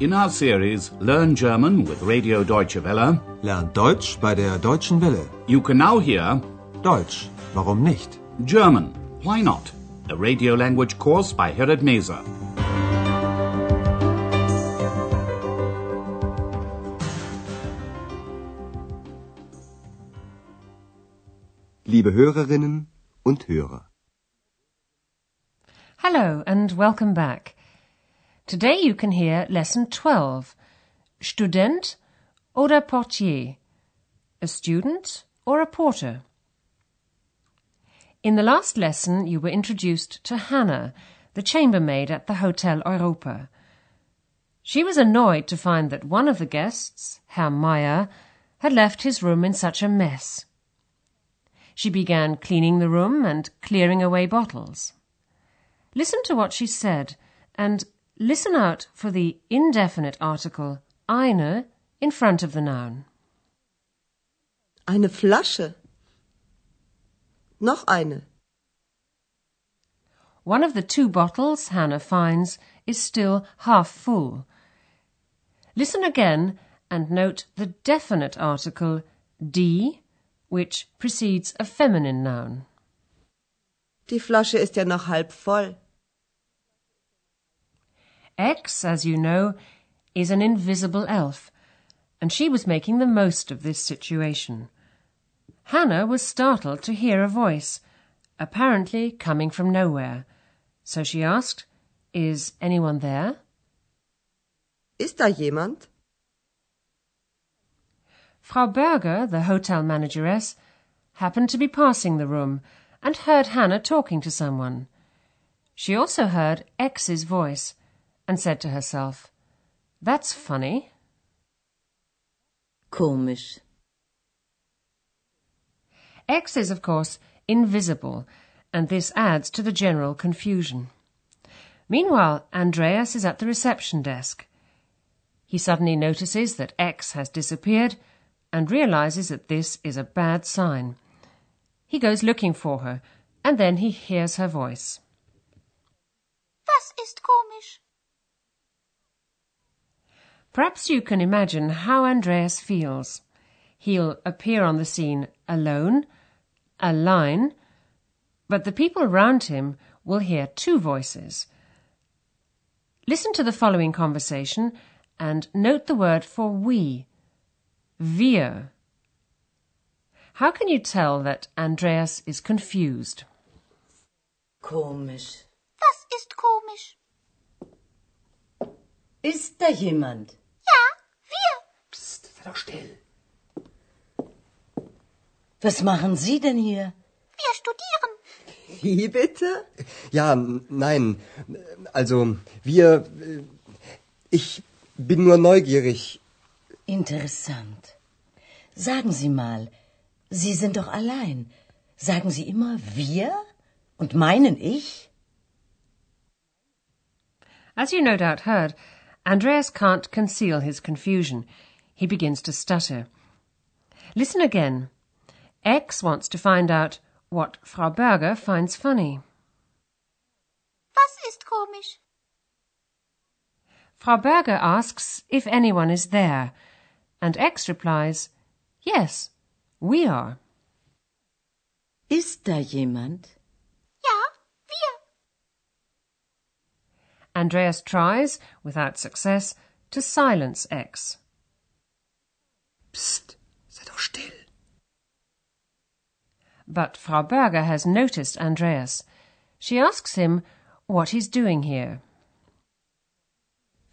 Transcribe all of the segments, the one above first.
In our series Learn German with Radio Deutsche Welle, Lernt Deutsch bei der Deutschen Welle. you can now hear Deutsch, warum nicht? German, Why Not? A radio language course by Herrad Meese. Liebe Hörerinnen und Hörer. Hello and welcome back. Today you can hear lesson 12 Student oder Portier, a student or a porter. In the last lesson, you were introduced to Hannah, the chambermaid at the Hotel Europa. She was annoyed to find that one of the guests, Herr Meyer, had left his room in such a mess. She began cleaning the room and clearing away bottles. Listen to what she said and listen out for the indefinite article eine in front of the noun. Eine Flasche. Noch eine. One of the two bottles Hannah finds is still half full. Listen again and note the definite article die, which precedes a feminine noun. Die Flasche ist ja noch halb voll. Ex, as you know, is an invisible elf, and she was making the most of this situation. Hannah was startled to hear a voice, apparently coming from nowhere. So she asked, Is anyone there? Ist da jemand? Frau Berger, the hotel manageress, happened to be passing the room and heard Hannah talking to someone. She also heard Ex's voice and said to herself, That's funny. Komisch. Ex is, of course, invisible, and this adds to the general confusion. Meanwhile, Andreas is at the reception desk. He suddenly notices that Ex has disappeared and realizes that this is a bad sign. He goes looking for her, and then he hears her voice. Was ist komisch. Perhaps you can imagine how Andreas feels. He'll appear on the scene alone, a line, but the people around him will hear two voices. Listen to the following conversation and note the word for we, wir. How can you tell that Andreas is confused? Komisch. Das ist komisch. Ist da jemand? Ja, wir. Psst, sei doch still. Was machen Sie denn hier? Wir studieren. Wie bitte? Ja, nein. Also, wir. äh, Ich bin nur neugierig. Interessant. Sagen Sie mal, Sie sind doch allein. Sagen Sie immer wir und meinen ich? As you no doubt heard, Andreas can't conceal his confusion. He begins to stutter. Listen again. Ex wants to find out what Frau Berger finds funny. Was ist komisch? Frau Berger asks if anyone is there, and Ex replies, Yes, we are. Ist da jemand? Ja, wir. Andreas tries, without success, to silence Ex. Psst, sei doch still. But Frau Berger has noticed Andreas. She asks him what he's doing here.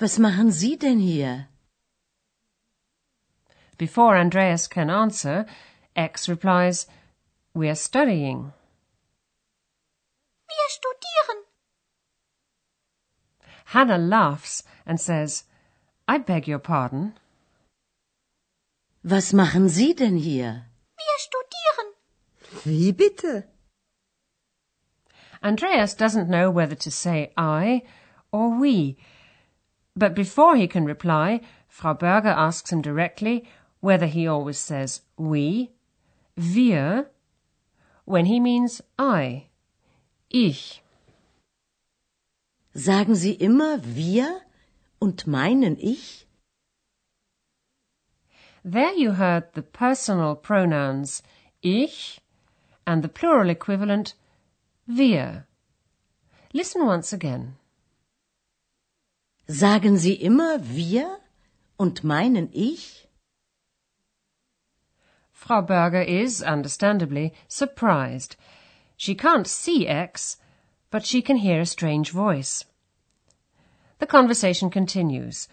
Was machen Sie denn hier? Before Andreas can answer, Ex replies, We're studying. Wir studieren. Hannah laughs and says, I beg your pardon. Was machen Sie denn hier? Wir studieren. Wie bitte? Andreas doesn't know whether to say I or we. But before he can reply, Frau Berger asks him directly whether he always says we, wir, when he means I, ich. Sagen Sie immer wir Und meinen ich? There you heard the personal pronouns ich and the plural equivalent wir. Listen once again. Sagen Sie immer wir? Und meinen ich? Frau Berger is, understandably, surprised. She can't see Ex, but she can hear a strange voice. The conversation continues.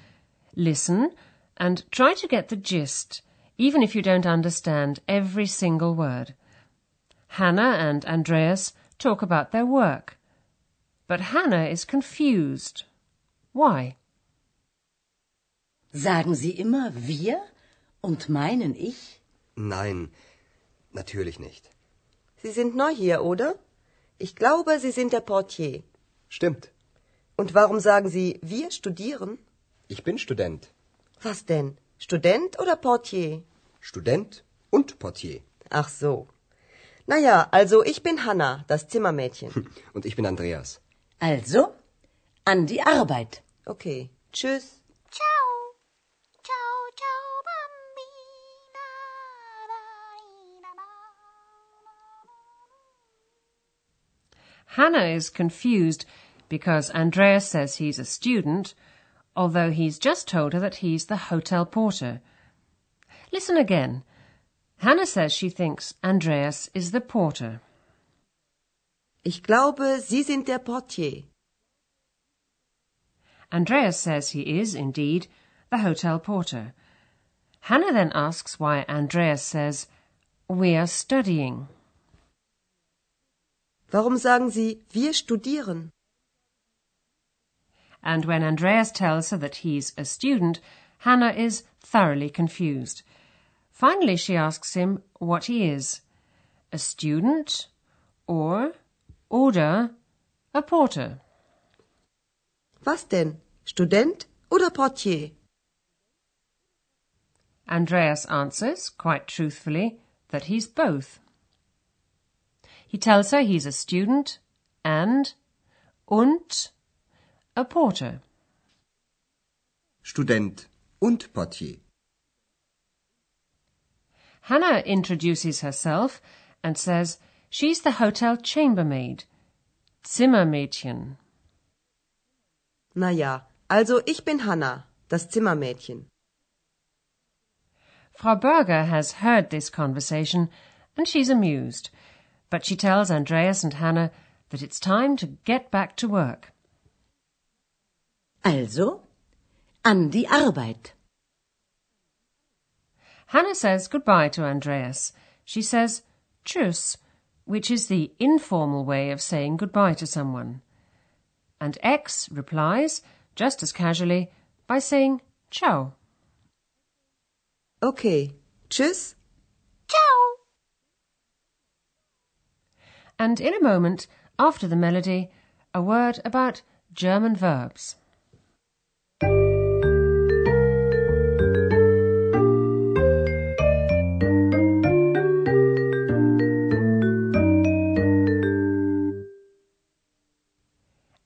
Listen and try to get the gist, even if you don't understand every single word. Hannah and Andreas talk about their work. But Hannah is confused. Why? Sagen Sie immer wir? Und meinen ich? Nein, natürlich nicht. Sie sind neu hier, oder? Ich glaube, Sie sind der Portier. Stimmt. Und warum sagen Sie, wir studieren? Ich bin Student. Was denn? Student oder Portier? Student und Portier. Ach so. Na ja, also ich bin Hanna, das Zimmermädchen. Und ich bin Andreas. Also, an die Arbeit. Okay. Tschüss. Hannah is confused because Andreas says he's a student, although he's just told her that he's the hotel porter. Listen again. Hannah says she thinks Andreas is the porter. Ich glaube, Sie sind der Portier. Andreas says he is, indeed, the hotel porter. Hannah then asks why Andreas says, We are studying. Warum sagen Sie, wir studieren? And when Andreas tells her that he's a student, Hannah is thoroughly confused. Finally, she asks him what he is a student or, oder, a porter. Was denn? Student oder Portier? Andreas answers, quite truthfully, that he's both. He tells her he's a student and, und, a porter. Student und Portier. Hannah introduces herself and says she's the hotel chambermaid, Zimmermädchen. Na ja, also ich bin Hanna, das Zimmermädchen. Frau Berger has heard this conversation and she's amused, but she tells Andreas and Hannah that it's time to get back to work. Also, an die Arbeit. Hannah says goodbye to Andreas. She says tschüss, which is the informal way of saying goodbye to someone. And Ex replies, just as casually, by saying ciao. Okay. Tschüss. Ciao. And in a moment, after the melody, a word about German verbs.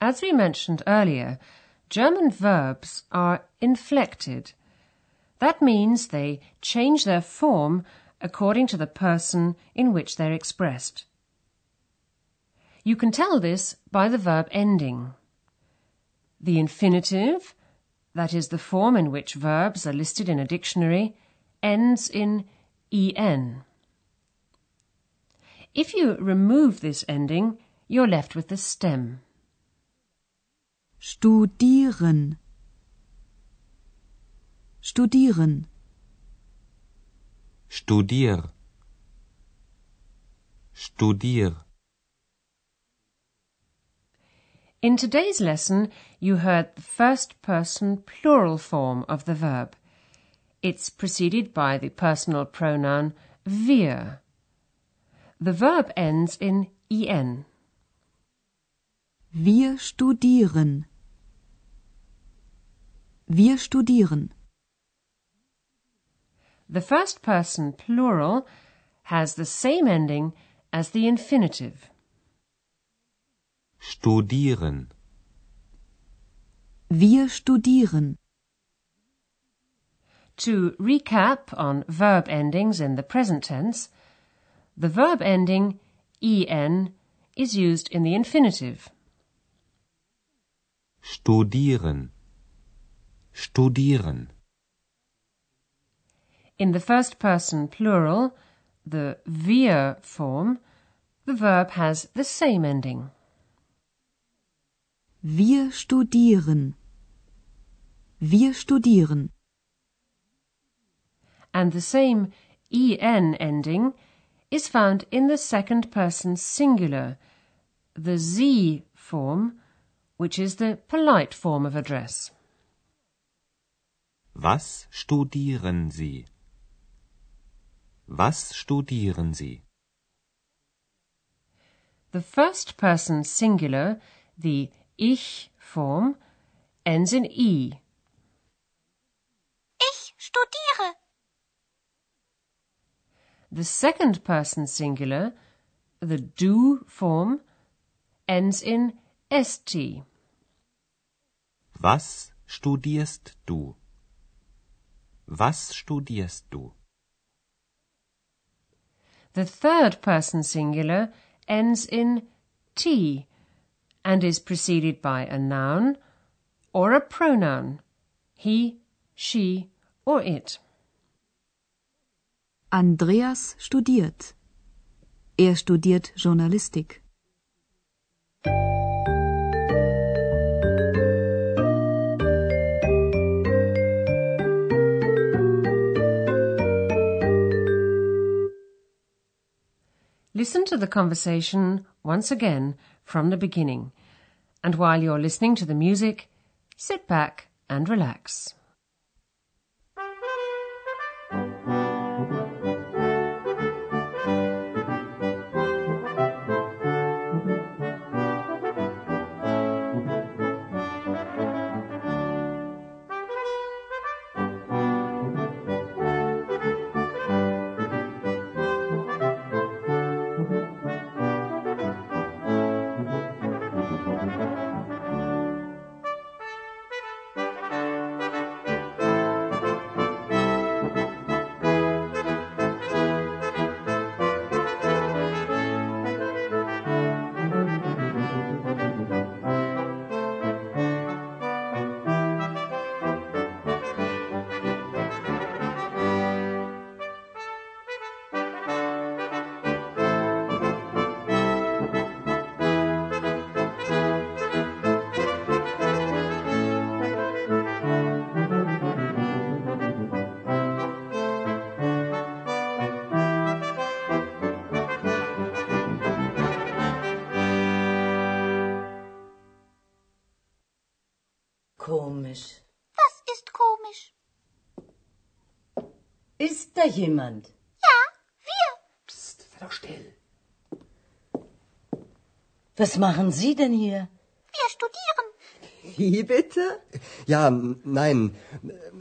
As we mentioned earlier, German verbs are inflected. That means they change their form according to the person in which they're expressed. You can tell this by the verb ending. The infinitive, that is the form in which verbs are listed in a dictionary, ends in en. If you remove this ending, you're left with the stem. Studieren. Studieren. Studier. Studier. In today's lesson, you heard the first person plural form of the verb. It's preceded by the personal pronoun wir. The verb ends in en. Wir studieren. Wir studieren. The first person plural has the same ending as the infinitive. Studieren. Wir studieren. To recap on verb endings in the present tense, the verb ending en is used in the infinitive. Studieren. Studieren. In the first person plural, the wir form, the verb has the same ending. Wir studieren. Wir studieren. And the same en ending is found in the second person singular, the sie form, which is the polite form of address. Was studieren Sie? Was studieren Sie? The first person singular, the ich form, ends in e. Ich studiere. The second person singular, the du form, ends in st. Was studierst du? Was studierst du? The third person singular ends in t and is preceded by a noun or a pronoun, he, she, or it. Andreas studiert. Er studiert Journalistik. Listen to the conversation once again from the beginning. And while you're listening to the music, sit back and relax. Komisch. Was ist komisch? Ist da jemand? Ja, wir. Psst, sei doch still. Was machen Sie denn hier? Wir studieren. Wie bitte? Ja, nein.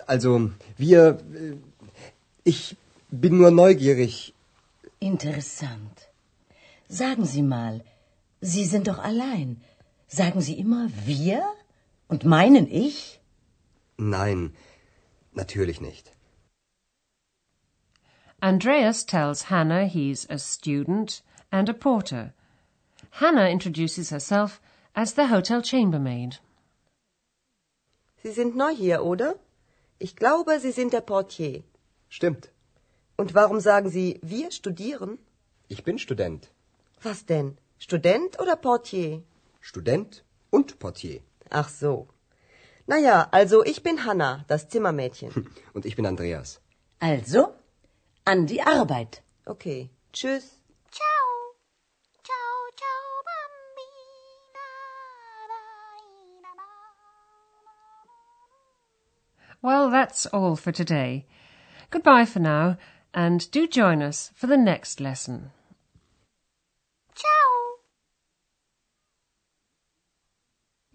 Also, wir. äh, Ich bin nur neugierig. Interessant. Sagen Sie mal, Sie sind doch allein. Sagen Sie immer wir und meinen ich? Nein, natürlich nicht. Andreas tells Hannah he's a student and a porter. Hannah introduces herself as the hotel chambermaid. Sie sind neu hier, oder? Ich glaube, Sie sind der Portier. Stimmt. Und warum sagen Sie, wir studieren? Ich bin Student. Was denn? Student oder Portier? Student und Portier. Ach so. Naja, also ich bin Hanna, das Zimmermädchen. Und ich bin Andreas. Also, an die Arbeit. Okay, tschüss. Ciao. Ciao, ciao, bambina. Da, da, da. Well, that's all for today. Goodbye for now, and do join us for the next lesson.